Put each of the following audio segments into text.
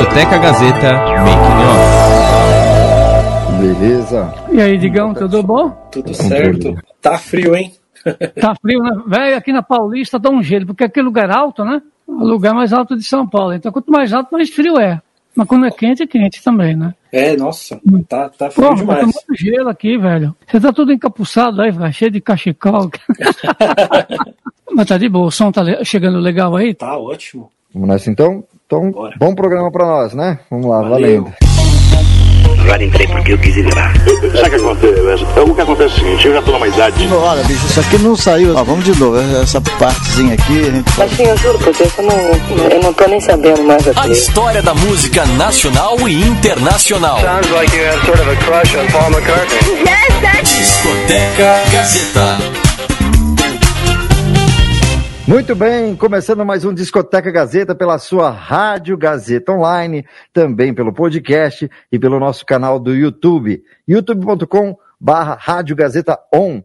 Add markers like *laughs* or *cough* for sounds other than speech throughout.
Discoteca Gazeta Making Off. Beleza. E aí, Digão, tudo bom? Tudo certo. Tá frio, hein? *laughs* Tá frio, né? Velho, aqui na Paulista dá um gelo, porque aquele lugar alto, né? O lugar mais alto de São Paulo. Então, quanto mais alto, mais frio é. Mas quando é quente, é quente também, né? É, nossa, tá, tá frio Pô, demais. Tá muito gelo aqui, velho. Você tá tudo encapuçado aí, velho, cheio de cachecol. *laughs* Mas tá de boa, o som tá chegando legal aí? Tá ótimo. Vamos nessa então? Então, Bora. bom programa pra nós, né? Vamos lá, Valeu. valendo. Agora entrei porque eu quis ir lá. Sabe o que acontece? Então, o que acontece é o seguinte, eu já tô numa idade. Olha, bicho, isso aqui não saiu. Ó, vamos de novo. Essa partezinha aqui, a gente Mas sim, eu juro por Deus, eu não, eu não tô nem sabendo mais A aqui. história da música nacional e internacional. Sounds like you have sort of a crush on Paul McCartney. Discoteca Gazeta. Muito bem, começando mais um Discoteca Gazeta pela sua Rádio Gazeta Online, também pelo podcast e pelo nosso canal do YouTube, youtube.com barra Rádio Gazeta On.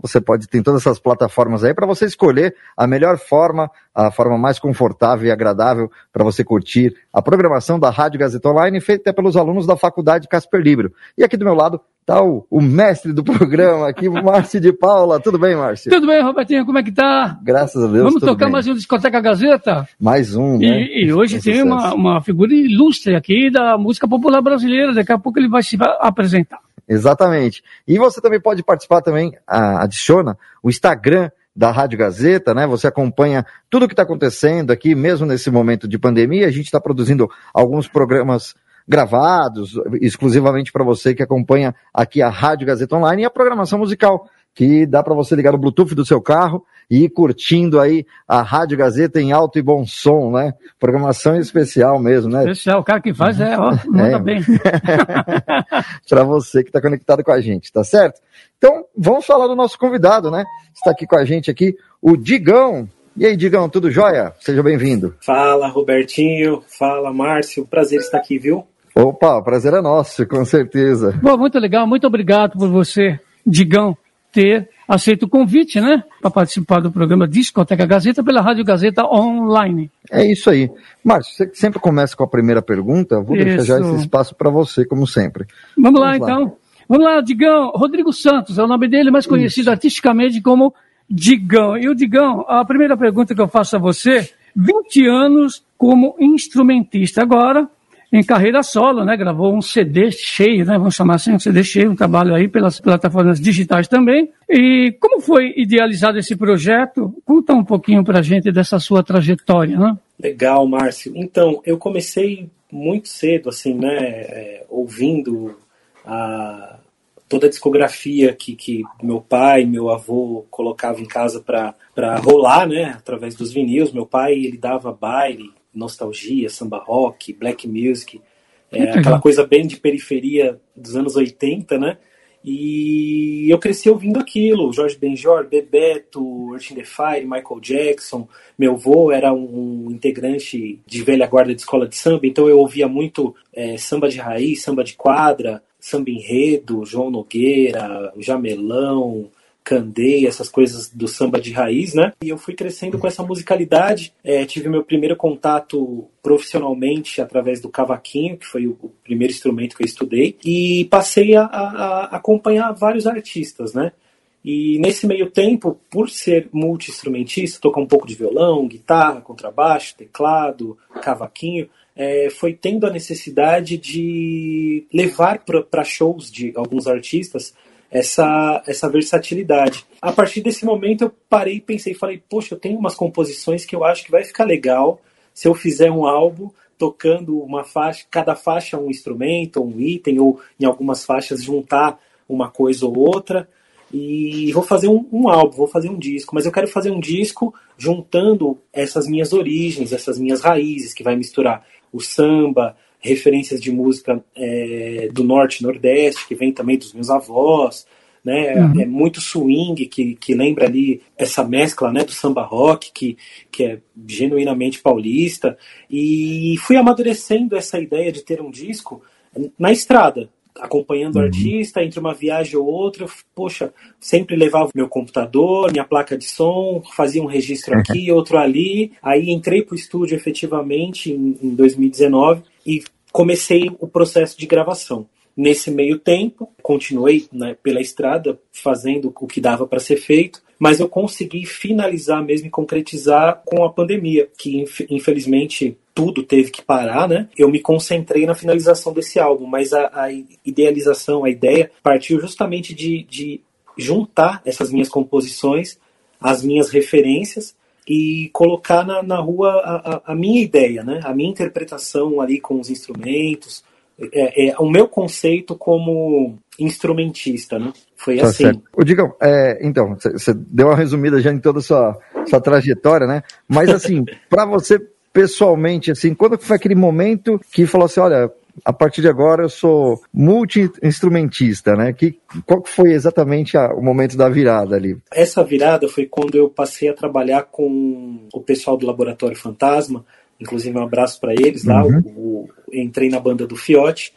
Você pode ter todas essas plataformas aí para você escolher a melhor forma, a forma mais confortável e agradável para você curtir a programação da Rádio Gazeta Online feita pelos alunos da Faculdade Casper Libro. E aqui do meu lado está o, o mestre do programa aqui, o *laughs* Márcio de Paula. Tudo bem, Márcio? Tudo bem, Robertinho, como é que tá? Graças a Deus. Vamos tocar bem. mais um Discoteca Gazeta? Mais um, né? E, e hoje Um tem uma, uma figura ilustre aqui da música popular brasileira. Daqui a pouco ele vai se apresentar. Exatamente. E você também pode participar também, adiciona o Instagram da Rádio Gazeta, né? Você acompanha tudo o que está acontecendo aqui, mesmo nesse momento de pandemia. A gente está produzindo alguns programas gravados, exclusivamente para você que acompanha aqui a Rádio Gazeta Online e a programação musical, que dá para você ligar o Bluetooth do seu carro e ir curtindo aí a Rádio Gazeta em alto e bom som, né? Programação especial mesmo, né? Pessoal, o cara que faz é, ó, *laughs* manda É. bem. *laughs* para você que está conectado com a gente, tá certo? Então, vamos falar do nosso convidado, né? Está aqui com a gente aqui o Digão. E aí, Digão, tudo jóia? Seja bem-vindo. Fala, Robertinho. Fala, Márcio. Prazer estar aqui, viu? Opa, o prazer é nosso, com certeza. Pô, muito legal, muito obrigado por você, Digão, ter aceito o convite, né? Para participar do programa Discoteca Gazeta pela Rádio Gazeta Online. É isso aí. Márcio, você sempre começa com a primeira pergunta, vou deixar já Isso. esse espaço para você, como sempre. Vamos lá, Vamos lá. então. Vamos lá, Digão. Rodrigo Santos é o nome dele, mais conhecido artisticamente como Digão. E o Digão, a primeira pergunta que eu faço a você: 20 anos como instrumentista. Agora, em carreira solo, né? Gravou um CD cheio, né? Vamos chamar assim, um CD cheio, um trabalho aí pelas plataformas digitais também. E como foi idealizado esse projeto? Conta um pouquinho pra gente dessa sua trajetória, né? Legal, Márcio. Então, eu comecei muito cedo, assim, né? é, ouvindo a, toda a discografia que, que meu pai, meu avô colocava em casa para rolar, né? Através dos vinis. Meu pai, ele dava baile, nostalgia, samba rock, black music. É, aquela coisa bem de periferia dos anos 80, né? E eu cresci ouvindo aquilo, Jorge Benjor, Bebeto, Earth in the Fire, Michael Jackson. Meu avô era um, um integrante de velha guarda de escola de samba, então eu ouvia muito é, samba de raiz, samba de quadra, samba enredo, João Nogueira, Jamelão, Candei, essas coisas do samba de raiz, né? E eu fui crescendo com essa musicalidade. É, tive meu primeiro contato profissionalmente através do cavaquinho, que foi o, o primeiro instrumento que eu estudei, e passei a, a- a acompanhar vários artistas, né? E nesse meio tempo, por ser multi-instrumentista, tocar um pouco de violão, guitarra, contrabaixo, teclado, cavaquinho, é, foi tendo a necessidade de levar para shows de alguns artistas essa, essa versatilidade. A partir desse momento eu parei e pensei, falei, poxa, eu tenho umas composições que eu acho que vai ficar legal se eu fizer um álbum tocando uma faixa, cada faixa um instrumento, um item, ou em algumas faixas juntar uma coisa ou outra. E vou fazer um, um álbum, vou fazer um disco, mas eu quero fazer um disco juntando essas minhas origens, essas minhas raízes, que vai misturar o samba, referências de música é, do norte e nordeste, que vem também dos meus avós, né? É muito swing, que, que lembra ali essa mescla né, do samba rock, que, que é genuinamente paulista. E fui amadurecendo essa ideia de ter um disco na estrada, acompanhando o artista, entre uma viagem ou outra, eu, poxa, sempre levava meu computador, minha placa de som, fazia um registro aqui, outro ali. Aí entrei para o estúdio efetivamente em, em 2019 e comecei o processo de gravação. Nesse meio tempo, continuei né, pela estrada fazendo o que dava para ser feito, mas eu consegui finalizar mesmo e concretizar com a pandemia, que infelizmente tudo teve que parar, né? Eu me concentrei na finalização desse álbum, mas a, a idealização, a ideia partiu justamente de, de juntar essas minhas composições, as minhas referências e colocar na, na rua a, a, a, minha ideia, né? A minha interpretação ali com os instrumentos, é, é o meu conceito como instrumentista, né? Foi tá assim. Certo. O Digão, é, então, você deu uma resumida já em toda a sua, sua trajetória, né? Mas assim, *laughs* para você pessoalmente, assim, quando foi aquele momento que falou assim, olha, a partir de agora eu sou multi-instrumentista, né? Que, qual foi exatamente a, o momento da virada ali? Essa virada foi quando eu passei a trabalhar com o pessoal do Laboratório Fantasma, inclusive um abraço para eles lá, uhum. o, o, entrei na banda do Fiote,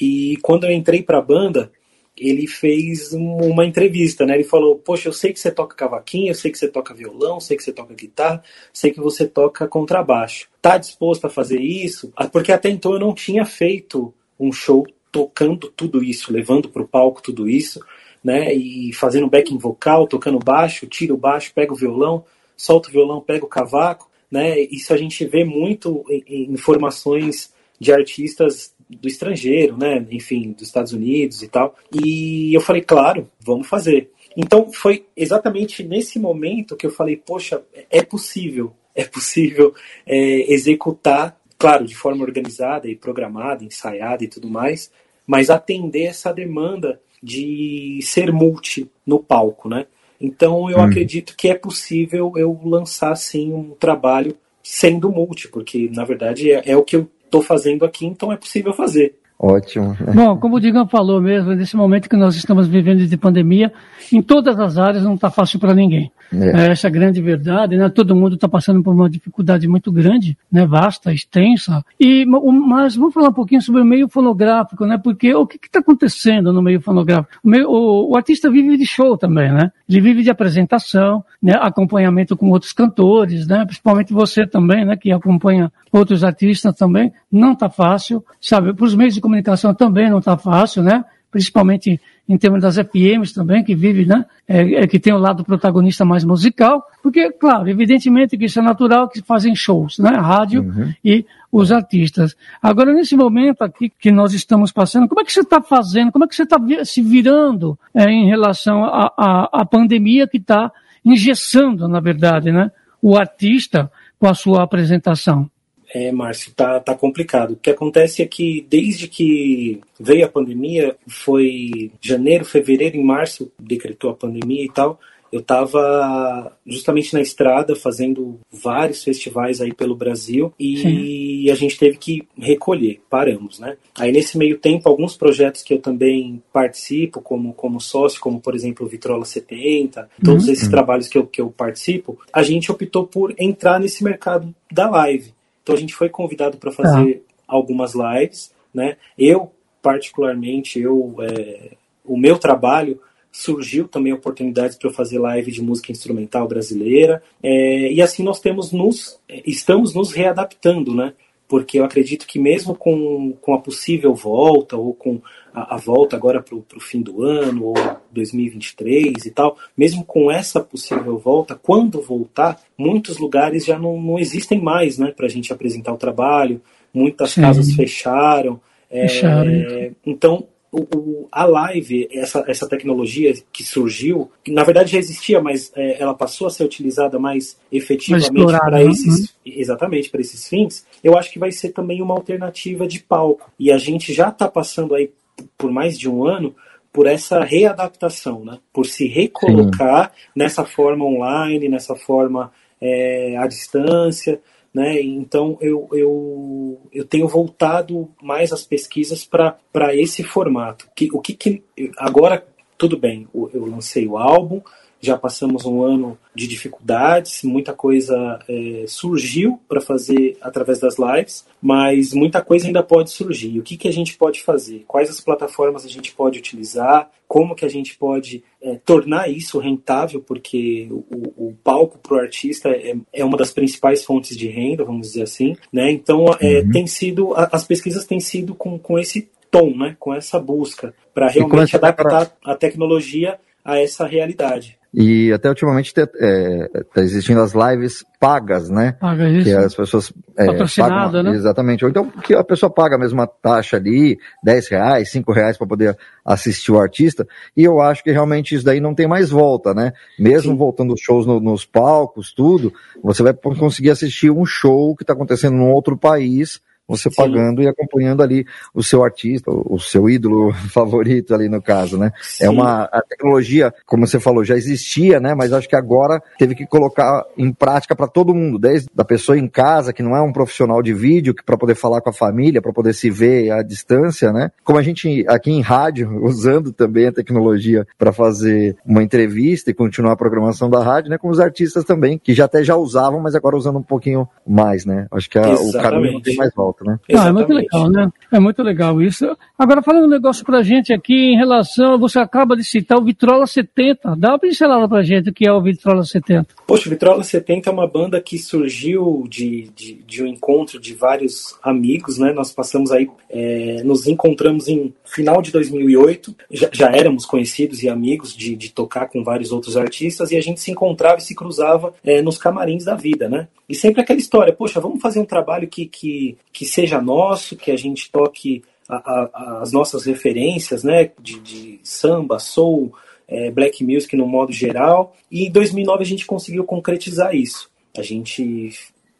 e quando eu entrei para a banda, ele fez uma entrevista, né? Ele falou: Poxa, eu sei que você toca cavaquinho, eu sei que você toca violão, eu sei que você toca guitarra, sei que você toca contrabaixo. Tá disposto a fazer isso? Ah, porque até então eu não tinha feito um show tocando tudo isso, levando para o palco tudo isso, né? E fazendo backing vocal, tocando baixo, tira o baixo, pega o violão, solta o violão, pega o cavaco, né? Isso a gente vê muito em, em formações de artistas do estrangeiro, né? Enfim, dos Estados Unidos e tal. E eu falei, claro, vamos fazer. Então foi exatamente nesse momento que eu falei, poxa, é possível, é possível é, executar, claro, de forma organizada e programada, ensaiada e tudo mais, mas atender essa demanda de ser multi no palco, né? Então eu hum. acredito que é possível eu lançar sim um trabalho sendo multi, porque na verdade é, é o que eu estou fazendo aqui, então é possível fazer. Ótimo. Bom, como o Digam falou mesmo, nesse momento que nós estamos vivendo de pandemia, em todas as áreas não está fácil para ninguém. É. Essa é a grande verdade, né? Todo mundo está passando por uma dificuldade muito grande, né? Vasta, extensa. E, mas vamos falar um pouquinho sobre o meio fonográfico, né? Porque o que está acontecendo no meio fonográfico? O, meio, o, o, artista vive de show também, né? Ele vive de apresentação, né? Acompanhamento com outros cantores, né? Principalmente você também, né? Que acompanha outros artistas também. Não está fácil, sabe? Para os meios de comunicação também não está fácil, né? Principalmente em termos das FMs também, que vive, né? É, é, que tem o lado protagonista mais musical, porque, claro, evidentemente que isso é natural que fazem shows, né? Rádio uhum. e os artistas. Agora, nesse momento aqui que nós estamos passando, como é que você está fazendo, como é que você está se virando é, em relação à pandemia que está engessando, na verdade, né? O artista com a sua apresentação? É, Márcio, tá, tá complicado. O que acontece é que desde que veio a pandemia, foi janeiro, fevereiro, em março, decretou a pandemia e tal, eu estava justamente na estrada fazendo vários festivais aí pelo Brasil e Sim. a gente teve que recolher, paramos, né? Aí nesse meio tempo, alguns projetos que eu também participo como, como sócio, como por exemplo o Vitrola 70, todos uhum. esses trabalhos que eu, que eu participo, a gente optou por entrar nesse mercado da live. Então a gente foi convidado para fazer ah. algumas lives, né? Eu particularmente, eu é, o meu trabalho surgiu também oportunidades para eu fazer live de música instrumental brasileira é, e assim nós temos nos estamos nos readaptando, né? Porque eu acredito que mesmo com, com a possível volta ou com a, a volta agora para o fim do ano ou 2023 e tal, mesmo com essa possível volta, quando voltar, muitos lugares já não, não existem mais né, para a gente apresentar o trabalho, muitas Sim. casas fecharam. É, então, o, a live, essa, essa tecnologia que surgiu, que na verdade já existia, mas é, ela passou a ser utilizada mais efetivamente para né? esses, exatamente para esses fins, eu acho que vai ser também uma alternativa de palco. E a gente já está passando aí por mais de um ano por essa readaptação, né? por se recolocar Sim. nessa forma online, nessa forma é, à distância. Né? Então eu, eu, eu tenho voltado mais as pesquisas para esse formato. Que, o que, que agora tudo bem, eu lancei o álbum, já passamos um ano de dificuldades, muita coisa é, surgiu para fazer através das lives, mas muita coisa ainda pode surgir. O que, que a gente pode fazer? Quais as plataformas a gente pode utilizar? Como que a gente pode é, tornar isso rentável? Porque o, o palco para o artista é, é, uma das principais fontes de renda, vamos dizer assim. Né? Então, é, uhum. tem sido as pesquisas têm sido com, com esse tom, né? com essa busca, para realmente adaptar a tecnologia a essa realidade. E até ultimamente está é, tá existindo as lives pagas, né? Paga isso. Que as pessoas é, Patrocinada, pagam, né? Exatamente. Ou então que a pessoa paga mesmo uma taxa ali, 10 reais, 5 reais para poder assistir o artista. E eu acho que realmente isso daí não tem mais volta, né? Mesmo Sim. voltando os shows no, nos palcos, tudo, você vai conseguir assistir um show que está acontecendo num outro país você Sim. pagando e acompanhando ali o seu artista, o seu ídolo *laughs* favorito ali no caso, né? É Sim. É uma a tecnologia, como você falou, já existia, né? Mas acho que agora teve que colocar em prática para todo mundo, desde a pessoa em casa que não é um profissional de vídeo, que para poder falar com a família, para poder se ver à distância, né? Como a gente aqui em rádio *laughs* usando também a tecnologia para fazer uma entrevista e continuar a programação da rádio, né? Como os artistas também que já até já usavam, mas agora usando um pouquinho mais, né? Acho que a, o caminho não tem mais volta volta, né? Não, é muito legal, né? É muito legal isso. Agora, falando um negócio pra gente aqui em relação, você acaba de citar o Vitrola 70. Dá uma pincelada pra gente o que é o Vitrola 70. Poxa, o Vitrola 70 é uma banda que surgiu de, de, de um encontro de vários amigos, né? Nós passamos aí, é, nos encontramos em final de 2008, já, já éramos conhecidos e amigos de, de tocar com vários outros artistas e a gente se encontrava e se cruzava é, nos camarins da vida, né? E sempre aquela história, poxa, vamos fazer um trabalho que, que, que seja nosso, que a gente toque a, a, as nossas referências, né, de, de samba, soul, é, black music no modo geral. E em 2009 a gente conseguiu concretizar isso. A gente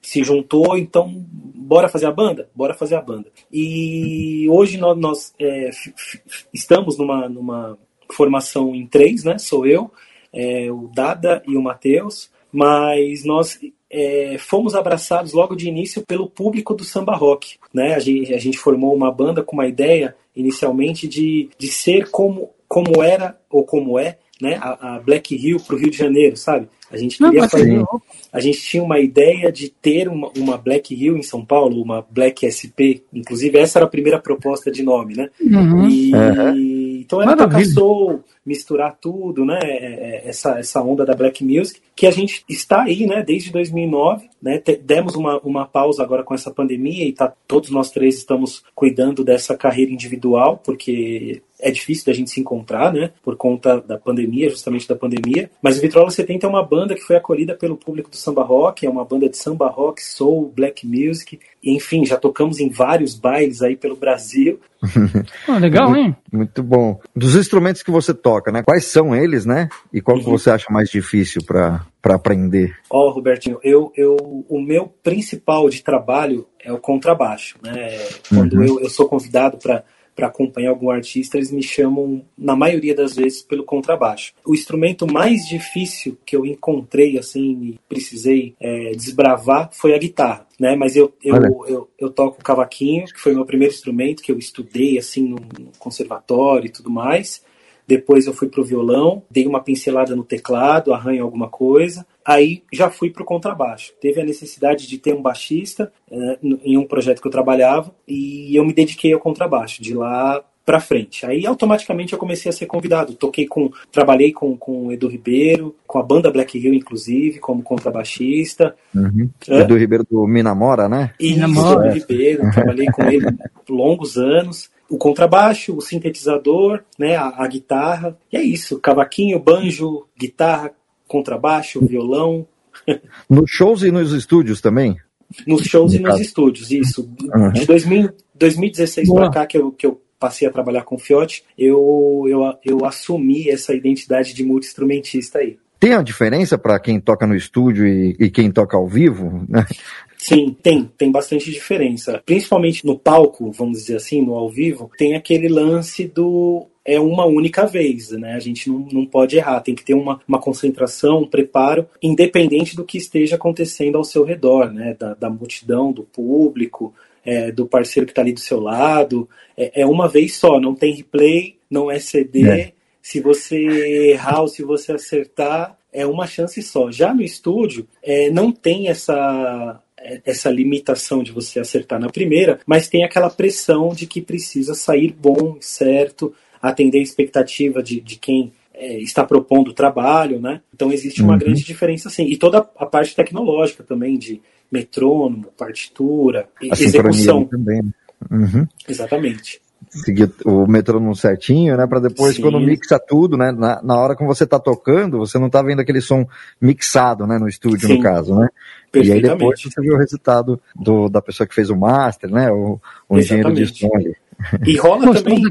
se juntou, então bora fazer a banda? Bora fazer a banda. E hoje nós, nós é, estamos numa, numa formação em três, né? Sou eu, é, o Dada e o Matheus, mas nós é, fomos abraçados logo de início pelo público do samba rock. Né? A, gente, a gente formou uma banda com uma ideia inicialmente de, de ser como, como era ou como é né, a, a Black Hill para o Rio de Janeiro, sabe? A gente queria Não, fazer. A gente tinha uma ideia de ter uma, uma, Black Hill em São Paulo, uma Black SP. Inclusive, essa era a primeira proposta de nome, né? Uhum. E, uhum. Então era tocar soul, misturar tudo, né? É, é, essa, essa onda da Black Music, que a gente está aí, né? Desde 2009, né? Demos uma, uma pausa agora com essa pandemia e tá, todos nós três estamos cuidando dessa carreira individual, porque é difícil da gente se encontrar, né? Por conta da pandemia, justamente da pandemia. Mas o Vitrola 70 é uma banda que foi acolhida pelo público do samba rock, é uma banda de samba rock, soul, black music. Enfim, já tocamos em vários bailes aí pelo Brasil. *laughs* ah, legal, hein? Muito bom. Dos instrumentos que você toca, né? Quais são eles, né? E qual uhum. que você acha mais difícil para aprender? Ó, oh, Robertinho, eu, eu, o meu principal de trabalho é o contrabaixo, né? Quando uhum. eu, eu sou convidado para para acompanhar algum artista, eles me chamam, na maioria das vezes, pelo contrabaixo. O instrumento mais difícil que eu encontrei, assim, e precisei é, desbravar foi a guitarra, né? Mas eu, eu, eu, eu, toco cavaquinho, que foi o meu primeiro instrumento que eu estudei, assim, no conservatório e tudo mais. Depois eu fui pro violão, dei uma pincelada no teclado, arranho alguma coisa. Aí já fui pro contrabaixo. Teve a necessidade de ter um baixista é, em um projeto que eu trabalhava e eu me dediquei ao contrabaixo. De lá para frente. Aí automaticamente eu comecei a ser convidado. Toquei com, trabalhei com, com o Edu Ribeiro, com a banda Black Hill, inclusive, como contrabaixista. Uhum. É. Edu Ribeiro do Minamora, né? Isso, Minamora. Edu Ribeiro, trabalhei com ele *laughs* longos anos o contrabaixo, o sintetizador, né, a, a, guitarra. E é isso, cavaquinho, banjo, guitarra, contrabaixo, violão. *laughs* Nos shows e nos estúdios também? Nos shows no e caso. nos estúdios, isso. Uhum. De 2000, 2016 para cá que eu, que eu passei a trabalhar com o Fiote, eu, eu, eu assumi essa identidade de multi-instrumentista aí. Tem a diferença para quem toca no estúdio e, e, quem toca ao vivo? Né? Sim, tem, tem bastante diferença. Principalmente no palco, vamos dizer assim, no ao vivo, tem aquele lance do é uma única vez, né? A gente não, não pode errar, tem que ter uma, uma concentração, um preparo, independente do que esteja acontecendo ao seu redor, né? Da, da multidão, do público, é, do parceiro que está ali do seu lado. É, é, uma vez só, não tem replay, não é CD. É Se você errar ou se você acertar, é uma chance só. Já no estúdio, é, não tem essa, essa limitação de você acertar na primeira, mas tem aquela pressão de que precisa sair bom, certo, atender a expectativa de, de quem é, está propondo o trabalho, né? Então existe uma uhum. grande diferença, sim. E toda a parte tecnológica também, de metrônomo, partitura, a execução. Também. Né? Uhum. Exatamente seguir o metrônomo certinho, né? Para depois, Sim. quando mixa tudo, né? Na, na hora que você tá tocando, você não tá vendo aquele som mixado, né? No estúdio, Sim. no caso, né? E aí depois você vê o resultado do, da pessoa que fez o master, né? O, o engenheiro de som ali. E rola também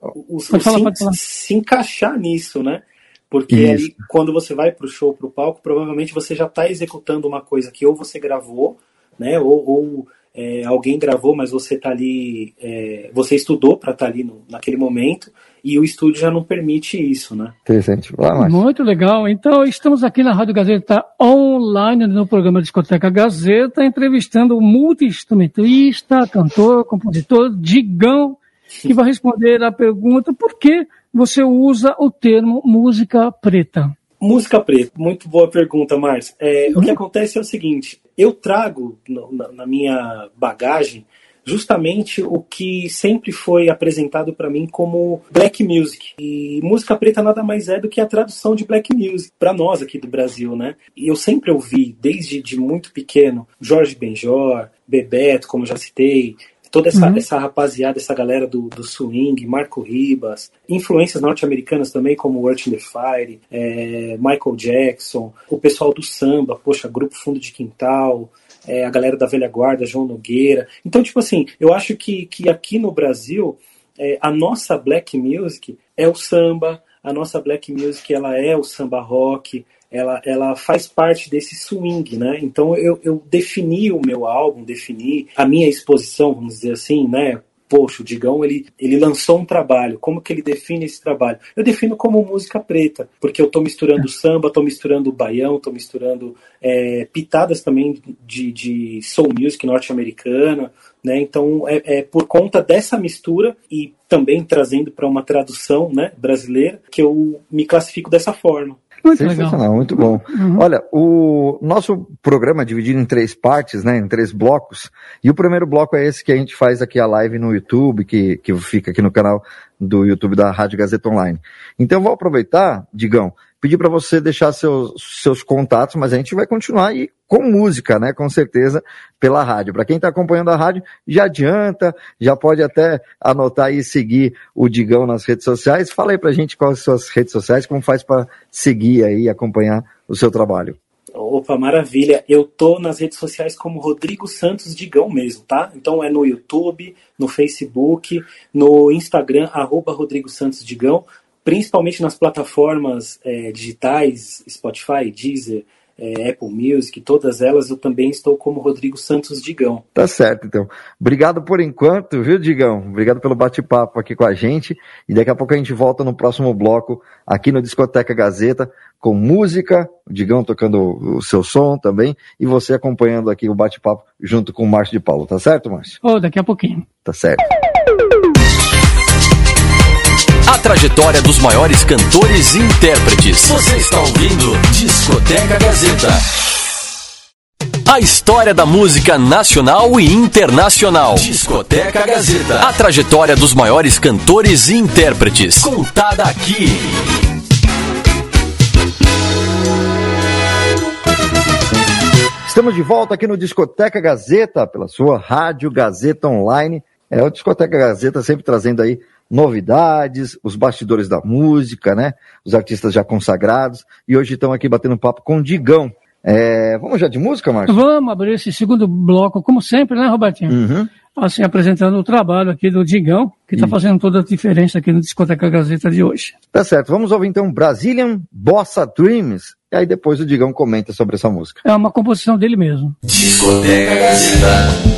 o, o, falar, se, se, encaixar nisso, né? Porque ali, quando você vai para o show, para o palco, provavelmente você já está executando uma coisa que ou você gravou, né? Ou, ou é, alguém gravou, mas você está ali, é, você estudou para estar tá ali no, naquele momento e o estúdio já não permite isso, né? Interessante. Muito legal. Então, estamos aqui na Rádio Gazeta online, no programa Discoteca Gazeta, entrevistando o multi-instrumentista, cantor, compositor, Digão, que vai responder a pergunta por que você usa o termo música preta. Música preta, muito boa pergunta, Márcio. É, uhum. O que acontece é o seguinte: eu trago na, na minha bagagem justamente o que sempre foi apresentado para mim como black music. E música preta nada mais é do que a tradução de black music para nós aqui do Brasil, né? E eu sempre ouvi, desde de muito pequeno, Jorge Benjor, Bebeto, como já citei, toda essa, uhum. essa rapaziada, essa galera do, do swing, Marco Ribas, influências norte-americanas também, como Earth in the Fire, é, Michael Jackson, o pessoal do samba, poxa, Grupo Fundo de Quintal, é, a galera da velha guarda, João Nogueira. Então, tipo assim, eu acho que, que aqui no Brasil, é, a nossa black music é o samba, a nossa black music ela é o samba rock, ela, ela faz parte desse swing, né? Então eu, eu defini o meu álbum, defini a minha exposição, vamos dizer assim, né? Poxa, o Digão ele, ele lançou um trabalho. Como que ele define esse trabalho? Eu defino como música preta, porque eu estou misturando samba, estou misturando baião, estou misturando é, pitadas também de, de soul music norte-americana. Né? Então, é, é, por conta dessa mistura e também trazendo para uma tradução né, brasileira que eu me classifico dessa forma. Muito Sensacional, legal. muito bom. Uhum. Olha, o nosso programa é dividido em três partes, né, em três blocos, e o primeiro bloco é esse que a gente faz aqui a live no YouTube, que, que fica aqui no canal do YouTube da Rádio Gazeta Online. Então eu vou aproveitar, Digão, pedir para você deixar seus, seus contatos, mas a gente vai continuar aí com música, né? Com certeza, pela rádio. Para quem está acompanhando a rádio, já adianta, já pode até anotar e seguir o Digão nas redes sociais. Fala aí pra gente quais as suas redes sociais, como faz para seguir aí e acompanhar o seu trabalho. Opa, maravilha. Eu tô nas redes sociais como Rodrigo Santos Digão mesmo, tá? Então é no YouTube, no Facebook, no Instagram, arroba Rodrigo Santos Digão principalmente nas plataformas é, digitais, Spotify, Deezer, é, Apple Music, todas elas, eu também estou como Rodrigo Santos Digão. Tá certo, então. Obrigado por enquanto, viu, Digão? Obrigado pelo bate-papo aqui com a gente. E daqui a pouco a gente volta no próximo bloco, aqui no Discoteca Gazeta, com música, o Digão tocando o seu som também, e você acompanhando aqui o bate-papo junto com o Márcio de Paulo, tá certo, Márcio? Oh, daqui a pouquinho. Tá certo. A trajetória dos maiores cantores e intérpretes. Você está ouvindo Discoteca Gazeta. A história da música nacional e internacional. Discoteca Gazeta. A trajetória dos maiores cantores e intérpretes. Contada aqui. Estamos de volta aqui no Discoteca Gazeta, pela sua Rádio Gazeta Online. É o Discoteca Gazeta sempre trazendo aí novidades, os bastidores da música, né? Os artistas já consagrados. E hoje estão aqui batendo papo com o Digão. É, vamos já de música, Márcio? Vamos abrir esse segundo bloco, como sempre, né, Robertinho? Uhum. Assim, apresentando o trabalho aqui do Digão, que está fazendo toda a diferença aqui no Discoteca Gazeta de hoje. Tá certo. Vamos ouvir então Brazilian Bossa Dreams. E aí depois o Digão comenta sobre essa música. É uma composição dele mesmo. Discoteca Gazeta.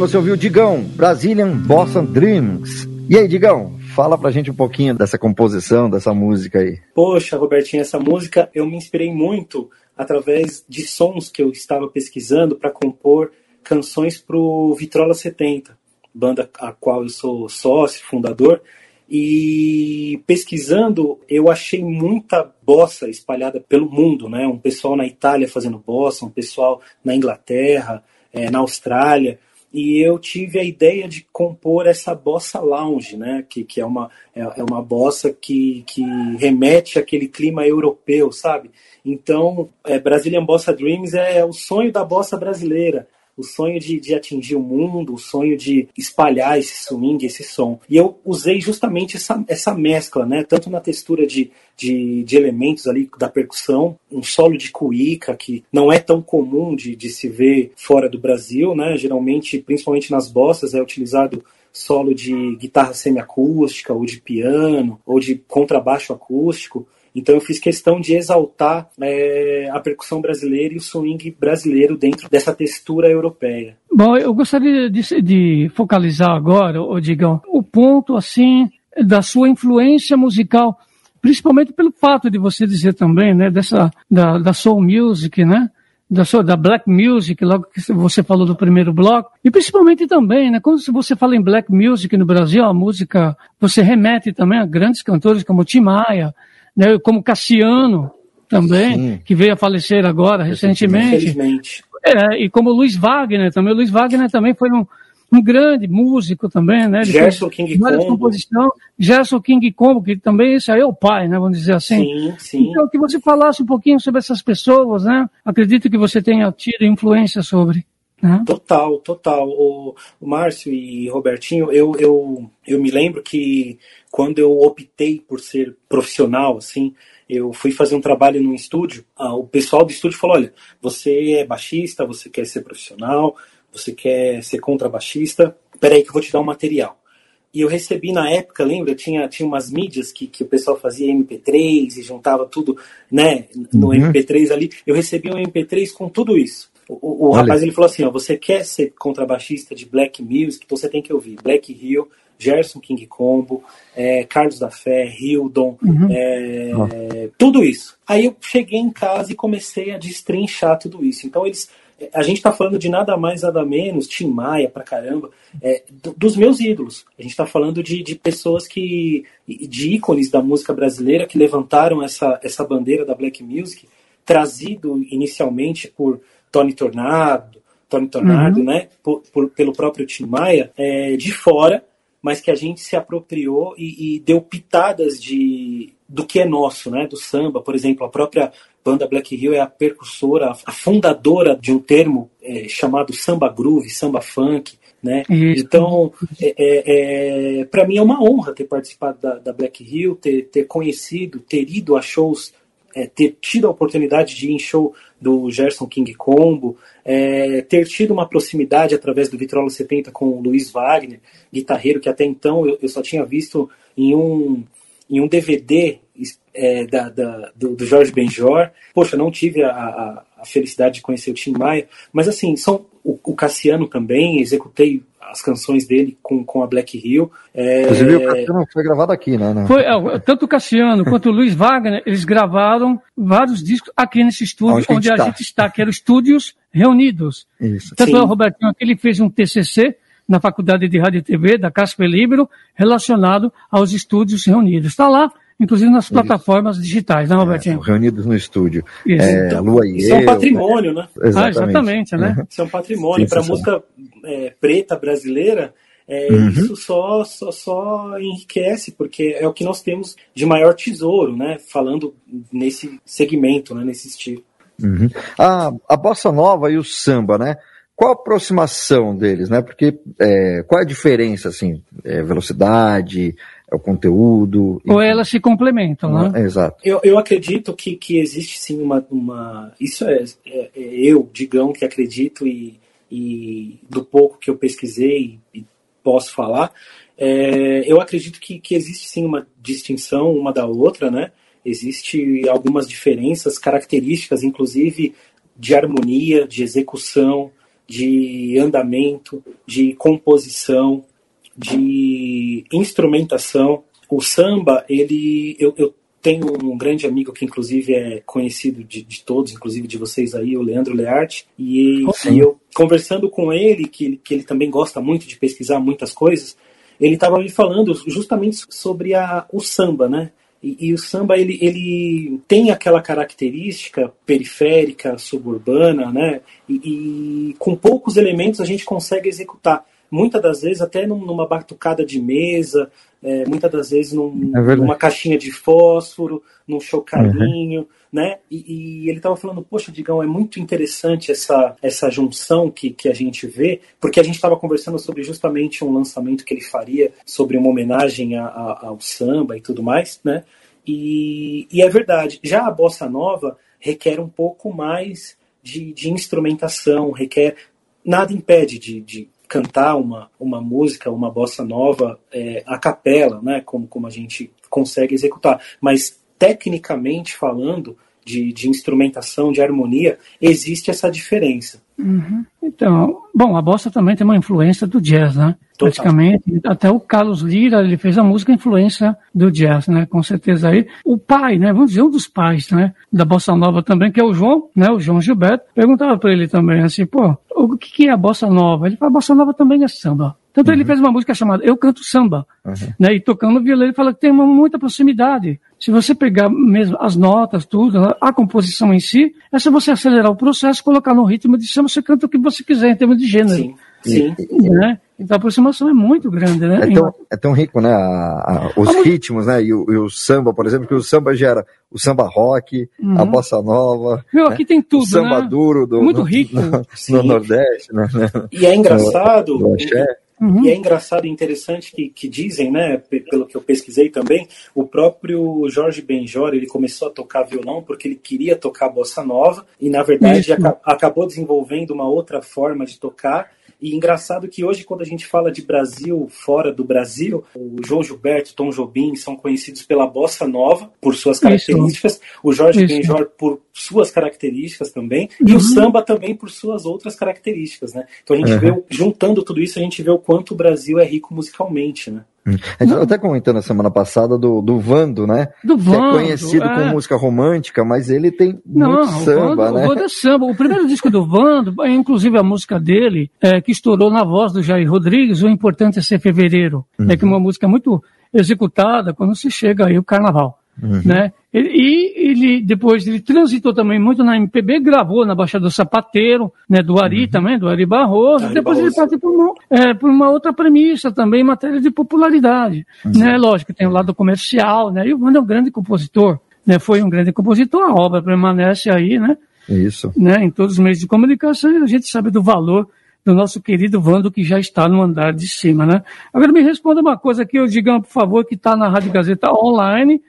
Você ouviu Digão, Brazilian Bossa Dreams. E aí, Digão, fala pra gente um pouquinho dessa composição, dessa música aí. Poxa, Robertinho, essa música eu me inspirei muito através de sons que eu estava pesquisando para compor canções pro Vitrola 70, banda a qual eu sou sócio, fundador. E pesquisando, eu achei muita bossa espalhada pelo mundo, né? Um pessoal na Itália fazendo bossa, um pessoal na Inglaterra, é, na Austrália e eu tive a ideia de compor essa bossa lounge, né? Que, que é, uma, é, é uma bossa que, que remete àquele clima europeu, sabe? Então, é, Brazilian Bossa Dreams é o sonho da bossa brasileira o sonho de, de atingir o mundo, o sonho de espalhar esse swing, esse som. E eu usei justamente essa, essa mescla, né? Tanto na textura de, de, de, elementos ali da percussão, um solo de cuíca que não é tão comum de, de se ver fora do Brasil, né? Geralmente, principalmente nas bossas, é utilizado solo de guitarra semiacústica, ou de piano, ou de contrabaixo acústico. Então eu fiz questão de exaltar é, a percussão brasileira e o swing brasileiro dentro dessa textura europeia. Bom, eu gostaria de, de focalizar agora, ô Digão, o ponto assim da sua influência musical, principalmente pelo fato de você dizer também, né, dessa da, da soul music, né? da, sua, da black music, logo que você falou do primeiro bloco, e principalmente também, né, quando você fala em black music no Brasil, a música, você remete também a grandes cantores como Tim Maia, né, como Cassiano também, Sim. que veio a falecer agora recentemente. É, e como Luiz Wagner também. O Luiz Wagner também foi um, um grande músico também, né? Ele Gerson King Combo. Gerson King Combo, que também esse aí é o pai, né? Vamos dizer assim. Sim, sim. Então, que você falasse um pouquinho sobre essas pessoas, né? Acredito que você tenha tido influência sobre. Né? Total, total. O, o Márcio e Robertinho, eu, eu, eu me lembro que quando eu optei por ser profissional, assim, eu fui fazer um trabalho num estúdio, ah, o pessoal do estúdio falou, olha, você é baixista, você quer ser profissional, você quer ser contrabaixista, peraí que eu vou te dar um material. E eu recebi na época, lembra, tinha, tinha umas mídias que, que o pessoal fazia MP3 e juntava tudo, né, no uhum. MP3 ali. Eu recebi um MP3 com tudo isso. O, o rapaz ele falou assim: ó, você quer ser contrabaixista de black music, então você tem que ouvir Black Hill, Gerson King Combo, é, Carlos da Fé, Hildon, uhum. é, uhum. tudo isso. Aí eu cheguei em casa e comecei a destrinchar tudo isso. Então eles. A gente está falando de nada mais, nada menos, Tim Maia pra caramba, é, dos meus ídolos. A gente está falando de, de pessoas que. de ícones da música brasileira que levantaram essa, essa bandeira da black music, trazido inicialmente por Tony Tornado, Tony Tornado, uhum. né, por, por, pelo próprio Tim Maia, é, de fora, mas que a gente se apropriou e, e, deu pitadas de do que é nosso, né, do samba, por exemplo, a própria banda Black Hill é a percursora, a fundadora de um termo é, chamado samba groove, samba funk, né? Então, é, é, é para mim é uma honra ter participado da, da Black Hill, ter, ter conhecido, ter ido a shows é, ter tido a oportunidade de ir em show do Gerson King Combo, é, ter tido uma proximidade através do Vitrola 70 com o Luiz Wagner, guitarreiro que até então eu, eu só tinha visto em um, em um DVD é, da, da, do, do, Jorge Benjor. Poxa, não tive a, a, a, felicidade de conhecer o Tim Maia, mas assim, são o, o Cassiano também, executei as canções dele com, com a Black Hill. É... Inclusive o Cassiano foi gravado aqui, né? Foi, é, tanto o Cassiano quanto o Luiz Wagner, eles gravaram vários discos aqui nesse estúdio, onde, onde a, gente, a tá. gente está, que eram estúdios reunidos. Isso. Tanto Sim. é o Robertinho aqui, ele fez um TCC na Faculdade de Rádio e TV da Casper Libero, relacionado aos estúdios reunidos. Está lá, inclusive nas plataformas Isso. digitais, né, Robertinho? É, reunidos no estúdio. Isso. É, então, Lua e eu, é um patrimônio, né? Exatamente, ah, exatamente né? Uhum. Isso é um patrimônio. Para a música é, preta brasileira, é, uhum. isso só, só, só enriquece, porque é o que nós temos de maior tesouro, né? Falando nesse segmento, né? nesse estilo. Uhum. A, a bossa nova e o samba, né? Qual a aproximação deles, né? Porque é, qual é a diferença, assim? É, velocidade, é o conteúdo. Ou elas se complementam, né? É, exato. Eu, eu acredito que, que existe sim uma. uma isso é, é, é, eu, Digão, que acredito e, e do pouco que eu pesquisei e posso falar. É, eu acredito que, que existe sim uma distinção uma da outra, né? Existe algumas diferenças, características, inclusive de harmonia, de execução, de andamento, de composição, de instrumentação. O samba, ele, eu, eu tenho um grande amigo que inclusive é conhecido de, de todos, inclusive de vocês aí, o Leandro Learte, e, e eu conversando com ele, que, que ele também gosta muito de pesquisar muitas coisas, ele estava me falando justamente sobre a, o samba, né? E, e, o samba ele, ele tem aquela característica periférica, suburbana, né? E, e, com poucos elementos a gente consegue executar. Muitas das vezes até numa batucada de mesa, é, muitas das vezes num, é numa caixinha de fósforo, num chocalhinho, uhum. né? E, e ele estava falando, poxa, Digão, é muito interessante essa, essa junção que, que a gente vê, porque a gente estava conversando sobre justamente um lançamento que ele faria sobre uma homenagem a, a, ao samba e tudo mais, né? E, e é verdade, já a bossa nova requer um pouco mais de, de instrumentação, requer nada impede de, de, cantar uma, uma música, uma bossa nova é, a capela, né, como, como a gente consegue executar. Mas, tecnicamente falando, de, de instrumentação, de harmonia, existe essa diferença. Uhum. Então, bom, a bossa também tem uma influência do jazz, né? Total. Praticamente, até o Carlos Lira, ele fez a música influência do jazz, né? Com certeza aí. O pai, né? Vamos dizer, um dos pais, né? Da bossa nova também, que é o João, né? O João Gilberto. Perguntava para ele também, assim, pô, o que é a bossa nova? Ele fala, a bossa nova também é samba. Tanto uhum. ele fez uma música chamada Eu Canto Samba, uhum. né? E tocando violão, ele fala que tem uma muita proximidade. Se você pegar mesmo as notas, tudo, a composição em si, é só você acelerar o processo, colocar no ritmo de samba, você canta o que você quiser em termos de gênero. Sim, sim. Né? Então a aproximação é muito grande, né? É tão, é tão rico, né? A, a, os ah, ritmos, né? E o, e o, samba, por exemplo, que o samba gera o samba rock, uhum. a bossa nova. Meu, né? aqui tem tudo, o samba né? duro do, muito rico. No, no Nordeste, né? E é engraçado. No, no Uhum. E é engraçado e interessante que, que dizem, né, pelo que eu pesquisei também, o próprio Jorge Benjor, ele começou a tocar violão porque ele queria tocar bossa nova e, na verdade, aca acabou desenvolvendo uma outra forma de tocar e engraçado que hoje, quando a gente fala de Brasil fora do Brasil, o João Gilberto, Tom Jobim são conhecidos pela bossa nova, por suas características, Isso. o Jorge Benjor por suas características também, uhum. e o uhum. samba também por suas outras características, né? Então a gente uhum. vê, juntando tudo isso, a gente vê o quanto o Brasil é rico musicalmente, né? A gente até comentando na semana passada do, do Vando, né? Do Vando. Que é conhecido é... com música romântica, mas ele tem Não, muito samba, Vando, né? O Vando é samba. O primeiro disco do Vando, *laughs* inclusive a música dele, é, que estourou na voz do Jair Rodrigues, O Importante é Ser Fevereiro. Uhum. É que é uma música muito executada quando se chega aí o carnaval. Uhum. Né? E ele, depois, ele transitou também muito na MPB, gravou na Baixada do Sapateiro, né, do Ari uhum. também, do Ari Barroso. Ari depois Barroso. ele partiu por uma, é, por uma outra premissa também, em matéria de popularidade. Uhum. Né? Lógico, tem o lado comercial, né? E o Mano é um grande compositor, né? Foi um grande compositor, a obra permanece aí, né? Isso. Né? Em todos os meios de comunicação, a gente sabe do valor do nosso querido Vando, que já está no andar de cima, né? Agora me responda uma coisa aqui, o Digão, por favor, que está na Rádio Gazeta Online,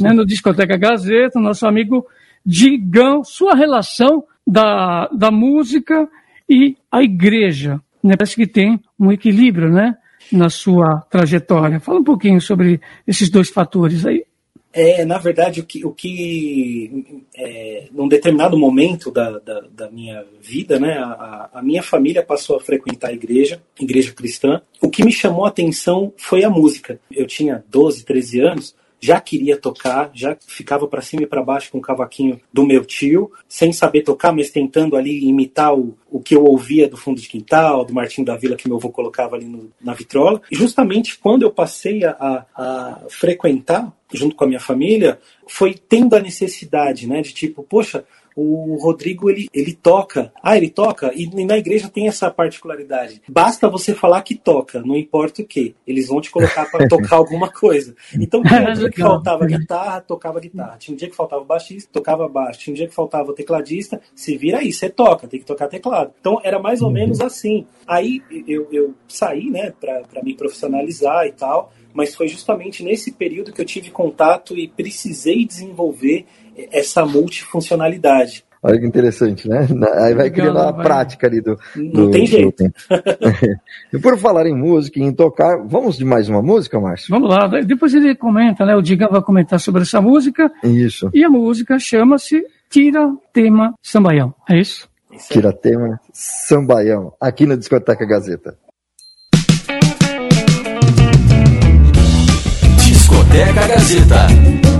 né, no Discoteca Gazeta, nosso amigo Digão, sua relação da, da música e a igreja. Né? Parece que tem um equilíbrio, né? Na sua trajetória. Fala um pouquinho sobre esses dois fatores aí. É, na verdade, o que, o que é, num determinado momento da, da, da minha vida, né, a, a, minha família passou a frequentar a igreja, igreja cristã. O que me chamou a atenção foi a música. Eu tinha 12, 13 anos, já queria tocar, já ficava para cima e para baixo com o cavaquinho do meu tio, sem saber tocar, mas tentando ali imitar o, o que eu ouvia do fundo de quintal, do Martinho da Vila que meu avô colocava ali no, na vitrola. E justamente quando eu passei a, a frequentar junto com a minha família, foi tendo a necessidade, né, de tipo, poxa, o Rodrigo ele, ele toca. Ah, ele toca? E, na igreja tem essa particularidade. Basta você falar que toca, não importa o que. Eles vão te colocar para *laughs* tocar alguma coisa. Então, tinha um dia que faltava guitarra, tocava guitarra. Tinha um dia que faltava baixista, tocava baixo. Tinha um dia que faltava tecladista, se vira aí, você toca, tem que tocar teclado. Então, era mais ou menos assim. Aí eu, eu saí, né, para me profissionalizar e tal mas foi justamente nesse período que eu tive contato e precisei desenvolver essa multifuncionalidade. Olha que interessante, né? Aí vai criando a prática ali do. Não do, tem jeito. *laughs* e por falar em música e em tocar, vamos de mais uma música, Márcio? Vamos lá. Depois ele comenta, né? O Diga vai comentar sobre essa música. Isso. E a música chama-se Tira Tema Sambaião. É isso? Tiratema, Sambaião, aqui na Discoteca Gazeta. Discoteca Gazeta.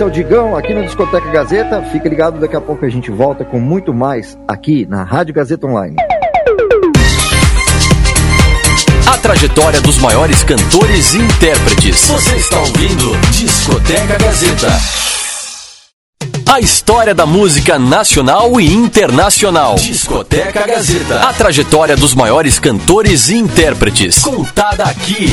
Esse é o Digão aqui no Discoteca Gazeta. Fica ligado, daqui a pouco a gente volta com muito mais aqui na Rádio Gazeta Online. A trajetória dos maiores cantores e intérpretes. Você está ouvindo Discoteca Gazeta. A história da música nacional e internacional. Discoteca Gazeta. A trajetória dos maiores cantores e intérpretes. Contada aqui.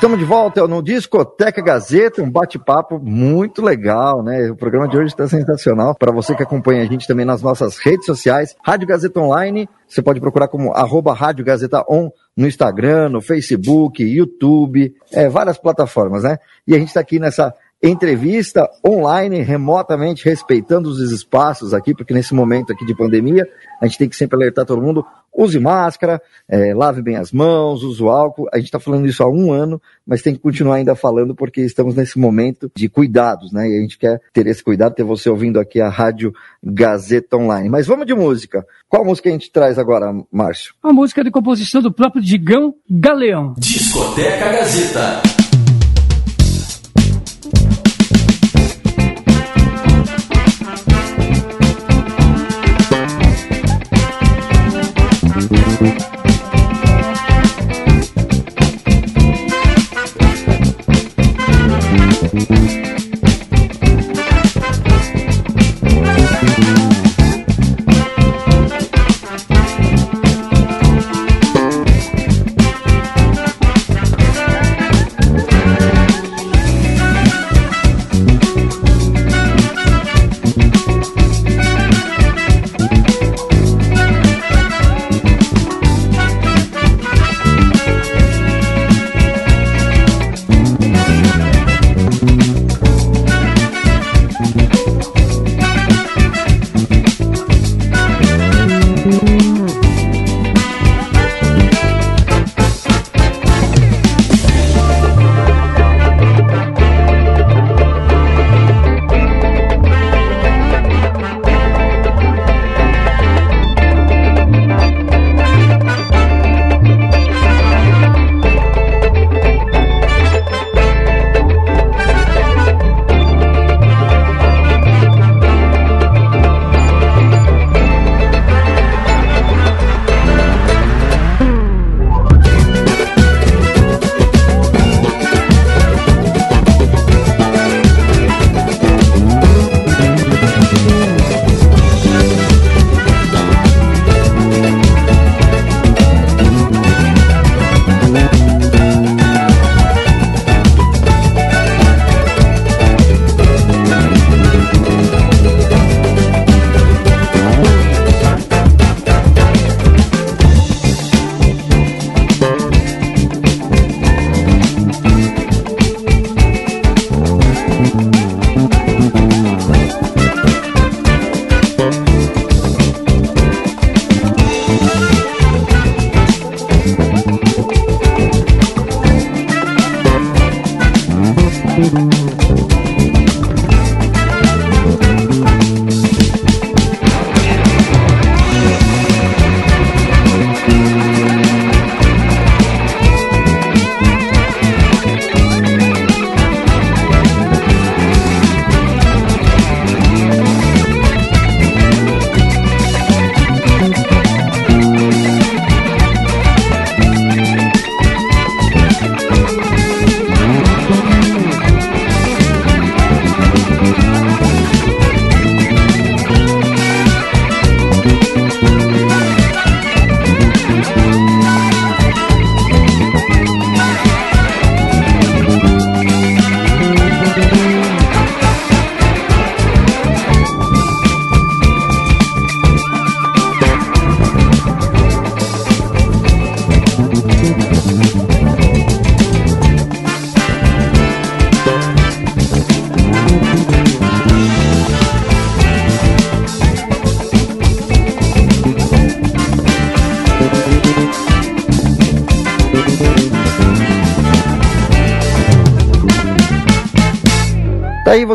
Estamos de volta no Discoteca Gazeta, um bate-papo muito legal, né? O programa de hoje está sensacional. Para você que acompanha a gente também nas nossas redes sociais, Rádio Gazeta Online, você pode procurar como arroba Rádio Gazeta On no Instagram, no Facebook, YouTube, é, várias plataformas, né? E a gente está aqui nessa entrevista online, remotamente, respeitando os espaços aqui, porque nesse momento aqui de pandemia, a gente tem que sempre alertar todo mundo, use máscara, é, lave bem as mãos, use o álcool. A gente está falando isso há um ano, mas tem que continuar ainda falando porque estamos nesse momento de cuidados, né? E a gente quer ter esse cuidado, ter você ouvindo aqui a Rádio Gazeta Online. Mas vamos de música. Qual música a gente traz agora, Márcio? A música de composição do próprio Digão Galeão. Discoteca Gazeta.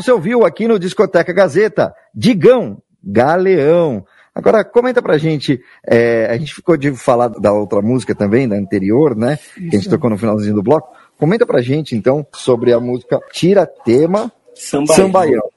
Você ouviu aqui no Discoteca Gazeta, Digão, Galeão. Agora, comenta pra gente, é, a gente ficou de falar da outra música também, da anterior, né? Isso. Que a gente tocou no finalzinho do bloco. Comenta pra gente, então, sobre a música Tira Tema Sambaião. Sambaião.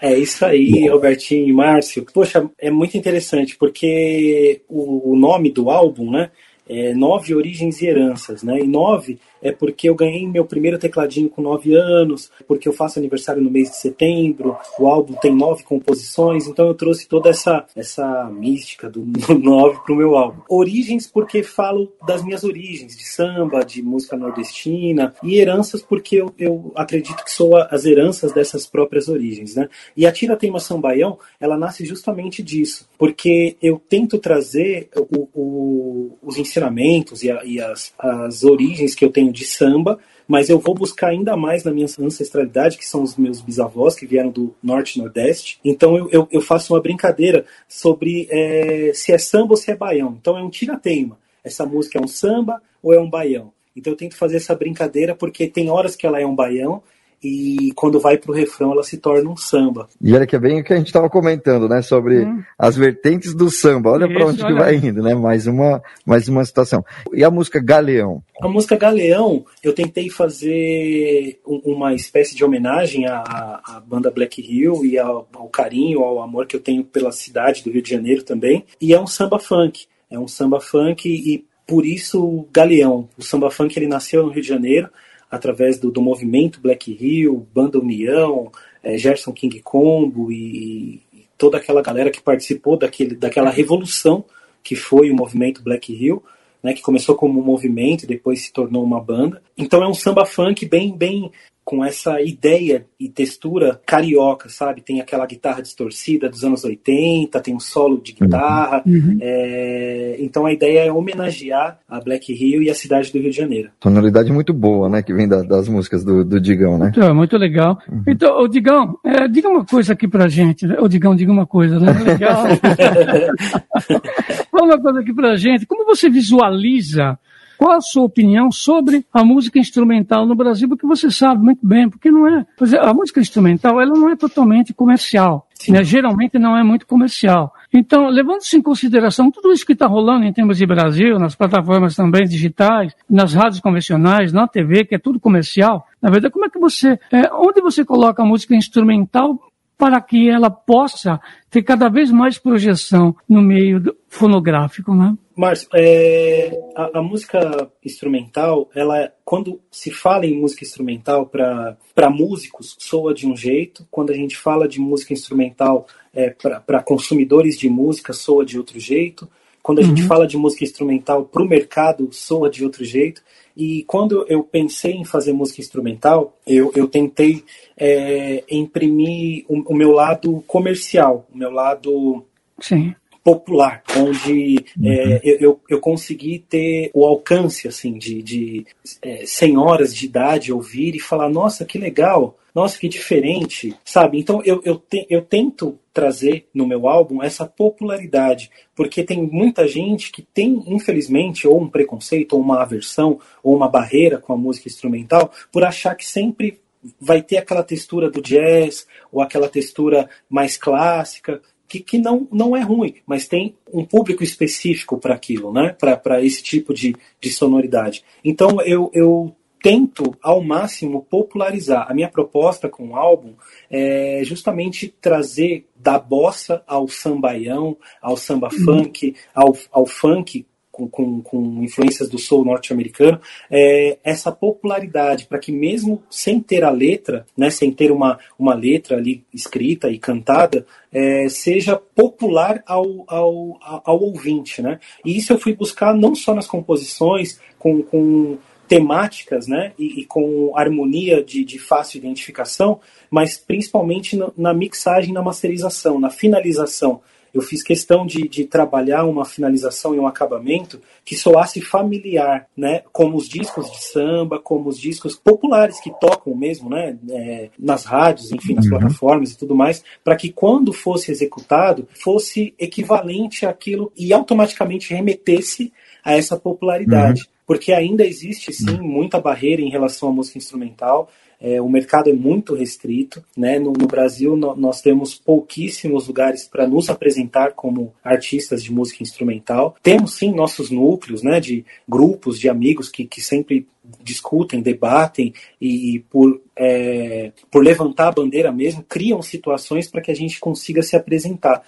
É isso aí, *laughs* Robertinho e Márcio. Poxa, é muito interessante, porque o, o nome do álbum, né? É Nove Origens e Heranças, né? E nove é porque eu ganhei meu primeiro tecladinho com 9 anos, porque eu faço aniversário no mês de setembro, o álbum tem nove composições, então eu trouxe toda essa, essa mística do 9 para o meu álbum. Origens porque falo das minhas origens, de samba, de música nordestina, e heranças porque eu, eu acredito que sou as heranças dessas próprias origens, né? E a Tira Teima Sambaião, ela nasce justamente disso, porque eu tento trazer o, o, os ensinamentos e, a, e as, as origens que eu tenho de samba mas eu vou buscar ainda mais na minha ancestralidade, que são os meus bisavós que vieram do norte e nordeste. Então eu, eu, eu faço uma brincadeira sobre é, se é samba ou se é baião. Então é um tira-teima. Essa música é um samba ou é um baião? Então eu tento fazer essa brincadeira porque tem horas que ela é um baião e quando vai para o refrão ela se torna um samba. E olha que é bem o que a gente estava comentando, né, sobre hum. as vertentes do samba. Olha para onde olha. que vai indo, né? Mais uma, mais uma situação. E a música Galeão? A música Galeão, eu tentei fazer uma espécie de homenagem à, à banda Black Hill e ao, ao carinho, ao amor que eu tenho pela cidade do Rio de Janeiro também. E é um samba funk. É um samba funk e por isso Galeão. O samba funk ele nasceu no Rio de Janeiro através do, do movimento Black Hill, Banda União, é, Gerson King Combo e, e, toda aquela galera que participou daquele, daquela revolução que foi o movimento Black Hill, né, que começou como um movimento e depois se tornou uma banda. Então é um samba funk bem, bem com essa ideia e textura carioca, sabe? Tem aquela guitarra distorcida dos anos 80, tem um solo de guitarra. Uhum. uhum. É... Então a ideia é homenagear a Black Rio e a cidade do Rio de Janeiro. Tonalidade muito boa, né? Que vem da, das músicas do, do, Digão, né? Então, muito legal. Uhum. Então, o Digão, é, diga uma coisa aqui pra gente. O Digão, diga uma coisa, né? *laughs* Legal. *laughs* Fala uma coisa aqui pra gente. Como você visualiza qual a sua opinião sobre a música instrumental no Brasil? Porque você sabe muito bem, porque não é. A música instrumental ela não é totalmente comercial. Né? Geralmente não é muito comercial. Então, levando-se em consideração tudo isso que está rolando em termos de Brasil, nas plataformas também digitais, nas rádios convencionais, na TV, que é tudo comercial, na verdade, como é que você. É, onde você coloca a música instrumental para que ela possa ter cada vez mais projeção no meio fonográfico, né? Márcio, é, a, a, música instrumental, ela, quando se fala em música instrumental para músicos, soa de um jeito. Quando a gente fala de música instrumental é, para consumidores de música, soa de outro jeito. Quando a uhum. gente fala de música instrumental para o mercado, soa de outro jeito. E quando eu pensei em fazer música instrumental, eu, eu tentei é, imprimir o, o, meu lado comercial, o meu lado Sim popular, onde uhum. é, eu, eu consegui ter o alcance assim de, de é, senhoras de idade ouvir e falar, nossa, que legal, nossa, que diferente, sabe? Então eu, eu, te, eu tento trazer no meu álbum essa popularidade, porque tem muita gente que tem, infelizmente, ou um preconceito, ou uma aversão, ou uma barreira com a música instrumental, por achar que sempre vai ter aquela textura do jazz, ou aquela textura mais clássica que, que não, não é ruim, mas tem um público específico para aquilo, né? para esse tipo de, de sonoridade. Então eu, eu tento ao máximo popularizar. A minha proposta com o álbum é justamente trazer da bossa ao sambaião, ao samba uhum. funk, ao, ao funk com, com, com influências do soul norte-americano, é, essa popularidade para que mesmo sem ter a letra, né, sem ter uma, uma letra ali escrita e cantada, é, seja popular ao, ao, ao ouvinte. Né? E isso eu fui buscar não só nas composições, com, com temáticas né, e, e, com harmonia de, de fácil identificação, mas principalmente na, na mixagem, na masterização, na finalização eu fiz questão de, de trabalhar uma finalização e um acabamento que soasse familiar, né? Como os discos de samba, como os discos populares que tocam mesmo, né? É, nas rádios, enfim, nas uhum. plataformas e tudo mais, para que quando fosse executado fosse equivalente àquilo e automaticamente remetesse a essa popularidade. Uhum. Porque ainda existe, sim, muita barreira em relação à música instrumental. É, o mercado é muito restrito. Né? No, no Brasil, no, nós temos pouquíssimos lugares para nos apresentar como artistas de música instrumental. Temos sim nossos núcleos né, de grupos de amigos que, que sempre discutem, debatem e, e por, é, por levantar a bandeira mesmo, criam situações para que a gente consiga se apresentar.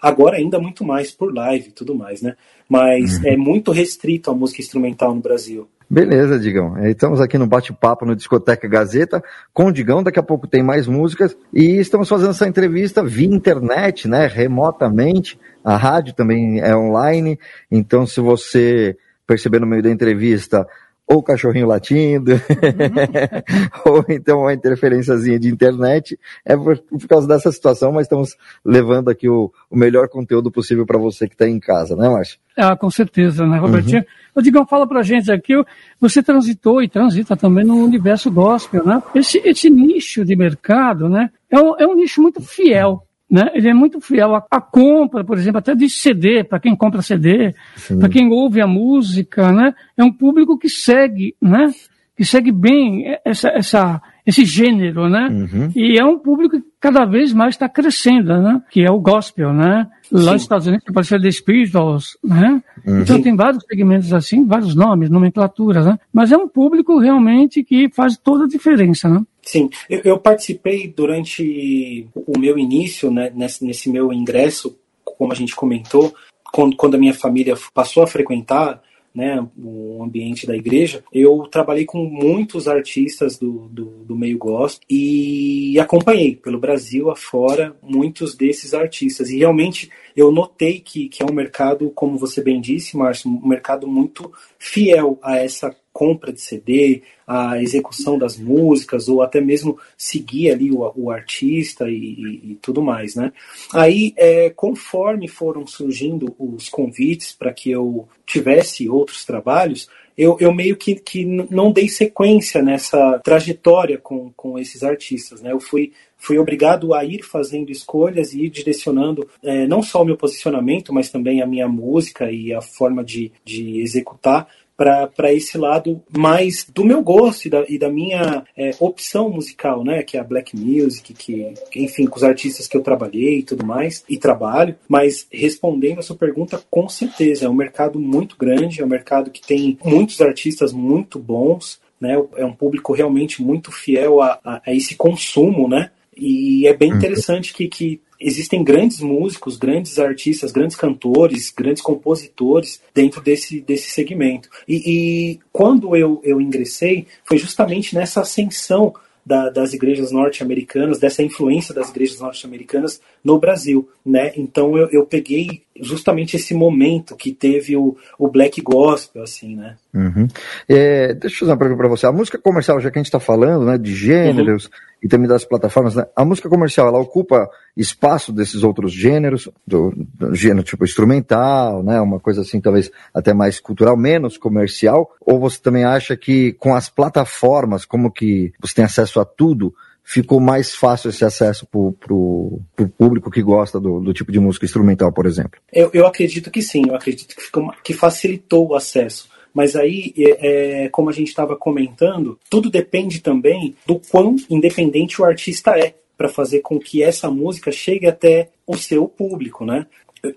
Agora ainda muito mais por live e tudo mais, né? Mas uhum. é muito restrito a música instrumental no Brasil. Beleza, Digão. É, estamos aqui no bate-papo no Discoteca Gazeta com o Digão. Daqui a pouco tem mais músicas. E estamos fazendo essa entrevista via internet, né? Remotamente. A rádio também é online. Então, se você perceber no meio da entrevista ou o cachorrinho latindo, uhum. *laughs* ou então uma interferênciazinha de internet. É por, por, causa dessa situação, mas estamos levando aqui o, o melhor conteúdo possível para você que está em casa, né, Márcio? Ah, com certeza, né, Robertinho? Uhum. Digão, fala pra gente aqui, você transitou e transita também no universo gospel, né? Esse, esse nicho de mercado, né, é um, é um nicho muito fiel né? Ele é muito fiel à, à compra, por exemplo, até de CD, para quem compra CD, para quem ouve a música, né? É um público que segue, né? Que segue bem essa, essa, esse gênero, né? Uhum. E é um público que cada vez mais está crescendo, né? Que é o gospel, né? Lá Sim. nos Estados Unidos pode ser The Spirituals, né? Uhum. Então tem vários segmentos assim, vários nomes, nomenclaturas, né? Mas é um público realmente que faz toda a diferença, né? Sim, eu, eu participei durante o meu início, né, nesse, nesse meu ingresso, como a gente comentou, quando, quando a minha família passou a frequentar né, o ambiente da igreja, eu trabalhei com muitos artistas do, do, do meio gospel e acompanhei pelo Brasil afora muitos desses artistas. E realmente eu notei que, que é um mercado, como você bem disse, Márcio, um mercado muito fiel a essa compra de CD, a execução das músicas, ou até mesmo seguir ali o, o artista e, e, e, tudo mais, né? Aí, é, conforme foram surgindo os convites para que eu tivesse outros trabalhos, eu, eu meio que, que não dei sequência nessa trajetória com, com esses artistas, né? Eu fui fui obrigado a ir fazendo escolhas e ir direcionando é, não só o meu posicionamento, mas também a minha música e a forma de, de executar para esse lado mais do meu gosto e da, e da minha é, opção musical, né? Que é a black music, que, enfim, com os artistas que eu trabalhei e tudo mais, e trabalho. Mas respondendo a sua pergunta, com certeza, é um mercado muito grande, é um mercado que tem muitos artistas muito bons, né? É um público realmente muito fiel a, a, a esse consumo, né? E é bem uhum. interessante que, que existem grandes músicos, grandes artistas, grandes cantores, grandes compositores dentro desse, desse segmento. E, e quando eu, eu ingressei, foi justamente nessa ascensão da, das igrejas norte-americanas, dessa influência das igrejas norte-americanas no Brasil, né? Então eu, eu peguei justamente esse momento que teve o, o black gospel, assim, né? Uhum. É, deixa eu fazer uma pergunta para você. A música comercial, já que a gente está falando, né, de gêneros, uhum e também das plataformas. Né? A música comercial, ela ocupa espaço desses outros gêneros, do, do, gênero tipo instrumental, né? Uma coisa assim, talvez até mais cultural, menos comercial. Ou você também acha que com as plataformas, como que você tem acesso a tudo, ficou mais fácil esse acesso para o público que gosta do, do, tipo de música instrumental, por exemplo? Eu, eu acredito que sim, eu acredito que, ficou, que facilitou o acesso. Mas aí, é, é como a gente estava comentando, tudo depende também do quão independente o artista é para fazer com que essa música chegue até o seu público, né?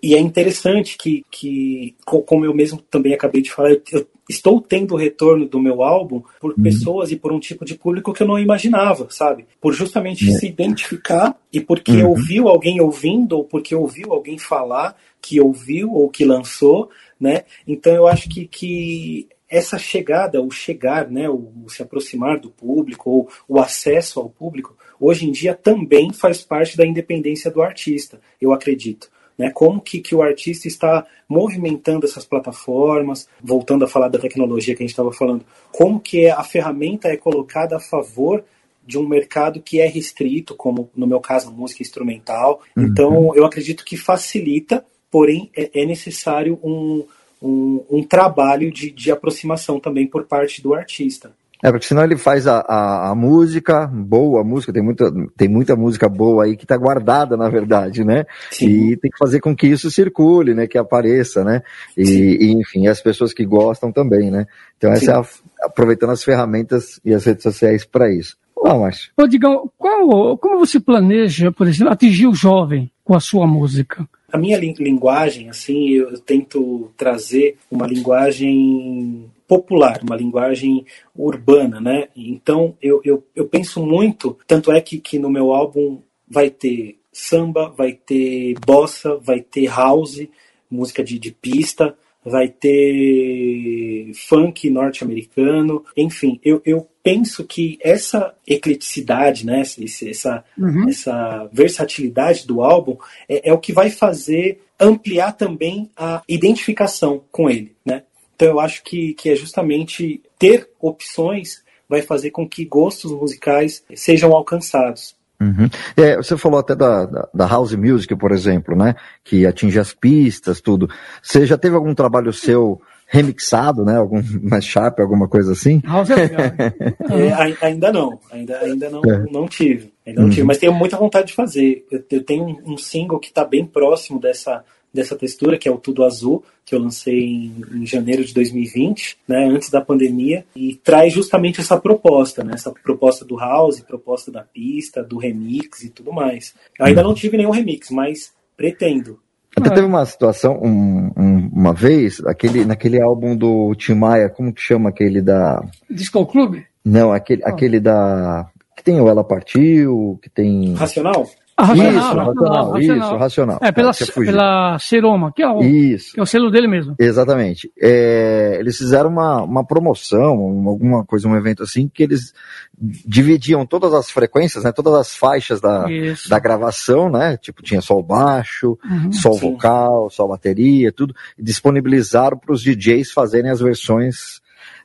E é interessante que, que, como eu mesmo também acabei de falar, eu estou tendo o retorno do meu álbum por uhum. pessoas e por um tipo de público que eu não imaginava, sabe? Por justamente uhum. se identificar e porque uhum. ouviu alguém ouvindo ou porque ouviu alguém falar que ouviu ou que lançou, né? Então eu acho que, que essa chegada, o chegar, né, o, o se aproximar do público ou o acesso ao público, hoje em dia também faz parte da independência do artista, eu acredito. Né, como que, que o artista está movimentando essas plataformas, voltando a falar da tecnologia que a gente estava falando, como que a ferramenta é colocada a favor de um mercado que é restrito, como no meu caso a música instrumental. Uhum. Então eu acredito que facilita porém é, é necessário um, um, um trabalho de, de aproximação também por parte do artista. É, porque senão ele faz a, a, a, música, boa música, tem muita, tem muita música boa aí que está guardada, na verdade, né? Sim. E tem que fazer com que isso circule, né? Que apareça, né? E, e enfim, as pessoas que gostam também, né? Então, essa é a, aproveitando as ferramentas e as redes sociais para isso. Vamos, Márcio. Ô, Digão, qual, como você planeja, por exemplo, atingir o jovem com a sua música? A minha linguagem, assim, eu, tento trazer uma linguagem popular, uma linguagem urbana, né? Então eu, eu, eu penso muito, tanto é que, que no meu álbum vai ter samba, vai ter bossa, vai ter house, música de, de pista, vai ter funk norte-americano, enfim, eu, eu penso que essa ecleticidade, né, essa, uhum. essa versatilidade do álbum é, é, o que vai fazer ampliar também a identificação com ele, né? Então eu acho que, que é justamente ter opções vai fazer com que gostos musicais sejam alcançados. Uhum. É, você falou até da, da, da, house music, por exemplo, né? Que atinge as pistas, tudo. Você já teve algum trabalho seu remixado, né? Algum *laughs* mashup, alguma coisa assim? House é legal. *laughs* é, ainda não, ainda, ainda não, é. não tive. Ainda não uhum. tive, mas tenho muita vontade de fazer. Eu, eu tenho um single que está bem próximo dessa, dessa textura, que é o Tudo Azul, que eu lancei em, em, janeiro de 2020, né, antes da pandemia, e traz justamente essa proposta, né, essa proposta do house, proposta da pista, do remix e tudo mais. Eu ainda não tive nenhum remix, mas pretendo. Até teve uma situação, um, um, uma vez, aquele, naquele álbum do Tim Maia, como que chama aquele da... Disco Club? Não, aquele, aquele da... Que tem o Ela Partiu, que tem... Racional? Ah, racional, isso, racional, racional, isso, racional. É, pela, pela Seroma, que é, o, isso. que é o selo dele mesmo. Exatamente. É, eles fizeram uma, uma promoção, alguma coisa, um evento assim, que eles dividiam todas as frequências, né, todas as faixas da, da gravação, né, tipo, tinha sol baixo, uhum, sol sim. vocal, sol bateria, tudo, e disponibilizaram para os DJs fazerem as versões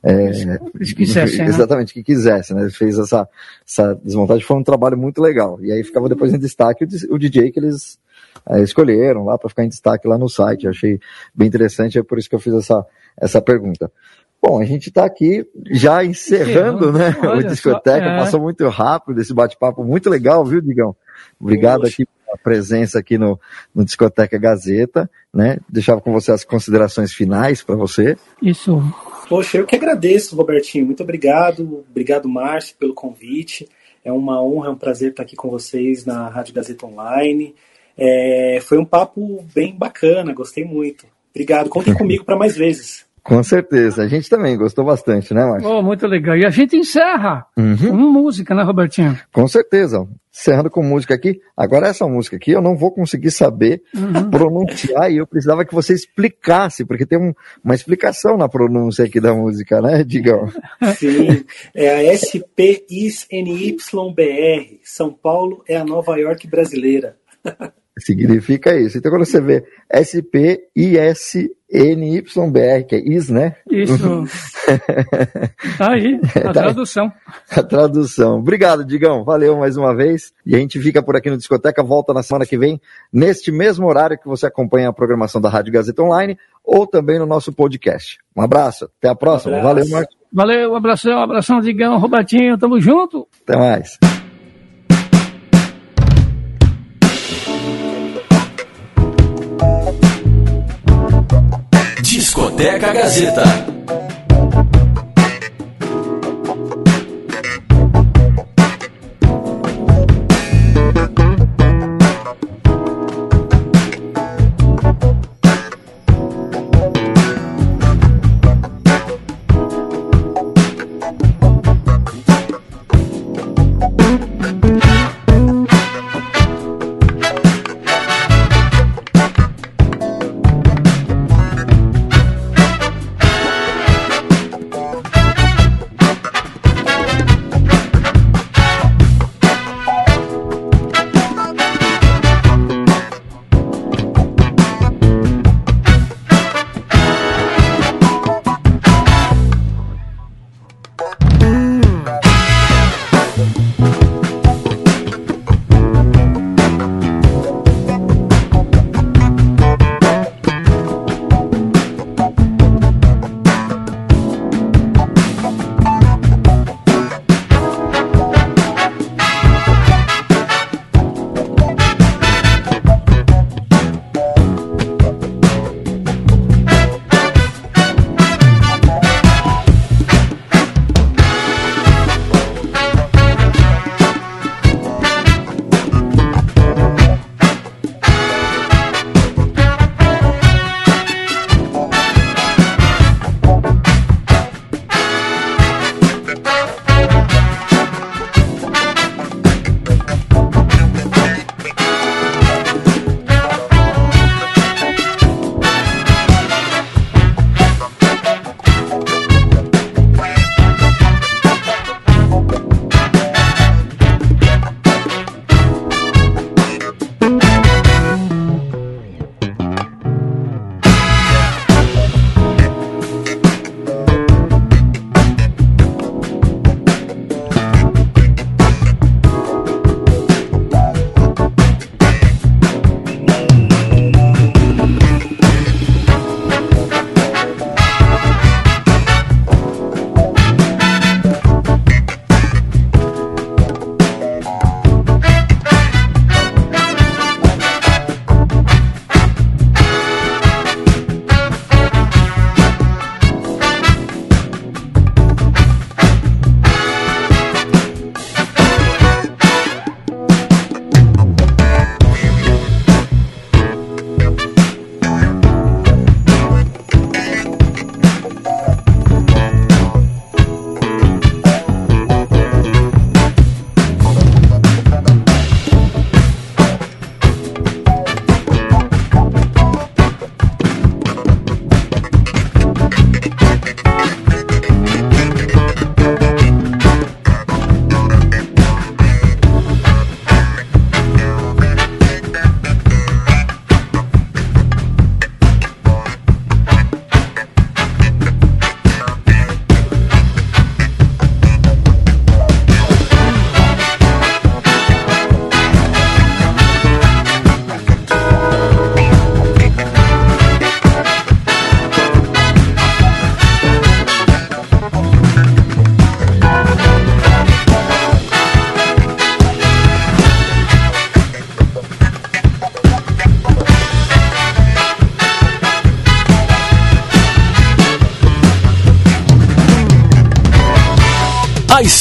é, que quisesse, né? exatamente, que quisesse, né? Fez essa, essa desmontagem, foi um trabalho muito legal. E aí ficava depois em destaque o, DJ que eles é, escolheram lá para ficar em destaque lá no site. Eu achei bem interessante, é por isso que eu fiz essa, essa pergunta. Bom, a gente está aqui já encerrando, né? o discoteca, só, é. passou muito rápido esse bate-papo muito legal, viu, Digão? Obrigado Poxa. aqui pela presença aqui no, no Discoteca Gazeta, né? Deixava com você as considerações finais para você. Isso. Poxa, eu que agradeço, Robertinho. Muito obrigado. Obrigado, Márcio, pelo convite. É uma honra, é um prazer estar aqui com vocês na Rádio Gazeta Online. É, foi um papo bem bacana, gostei muito. Obrigado. Contem *laughs* comigo para mais vezes. Com certeza. A gente também gostou bastante, né, Márcio? Oh, muito legal. E a gente encerra uhum. com música, né, Robertinho? Com certeza. Encerrando com música aqui. Agora, essa música aqui eu não vou conseguir saber uhum. pronunciar e eu precisava que você explicasse, porque tem um, uma explicação na pronúncia aqui da música, né, Digão? Sim. É a SPISNYBR. São Paulo é a Nova York brasileira. Significa isso. Então, quando você vê S-P-I-S-N-Y-B-R, que é is, né? Isso. *laughs* tá aí, a tá tradução. A tradução. Obrigado, Digão. Valeu mais uma vez. E a gente fica por aqui no Discoteca. Volta na semana que vem, neste mesmo horário que você acompanha a programação da Rádio Gazeta Online ou também no nosso podcast. Um abraço. Até a próxima. Um Valeu, Marcos. Valeu, um abração, um abração, Digão, Robertinho. Tamo junto. Até mais. Discoteca Gazeta.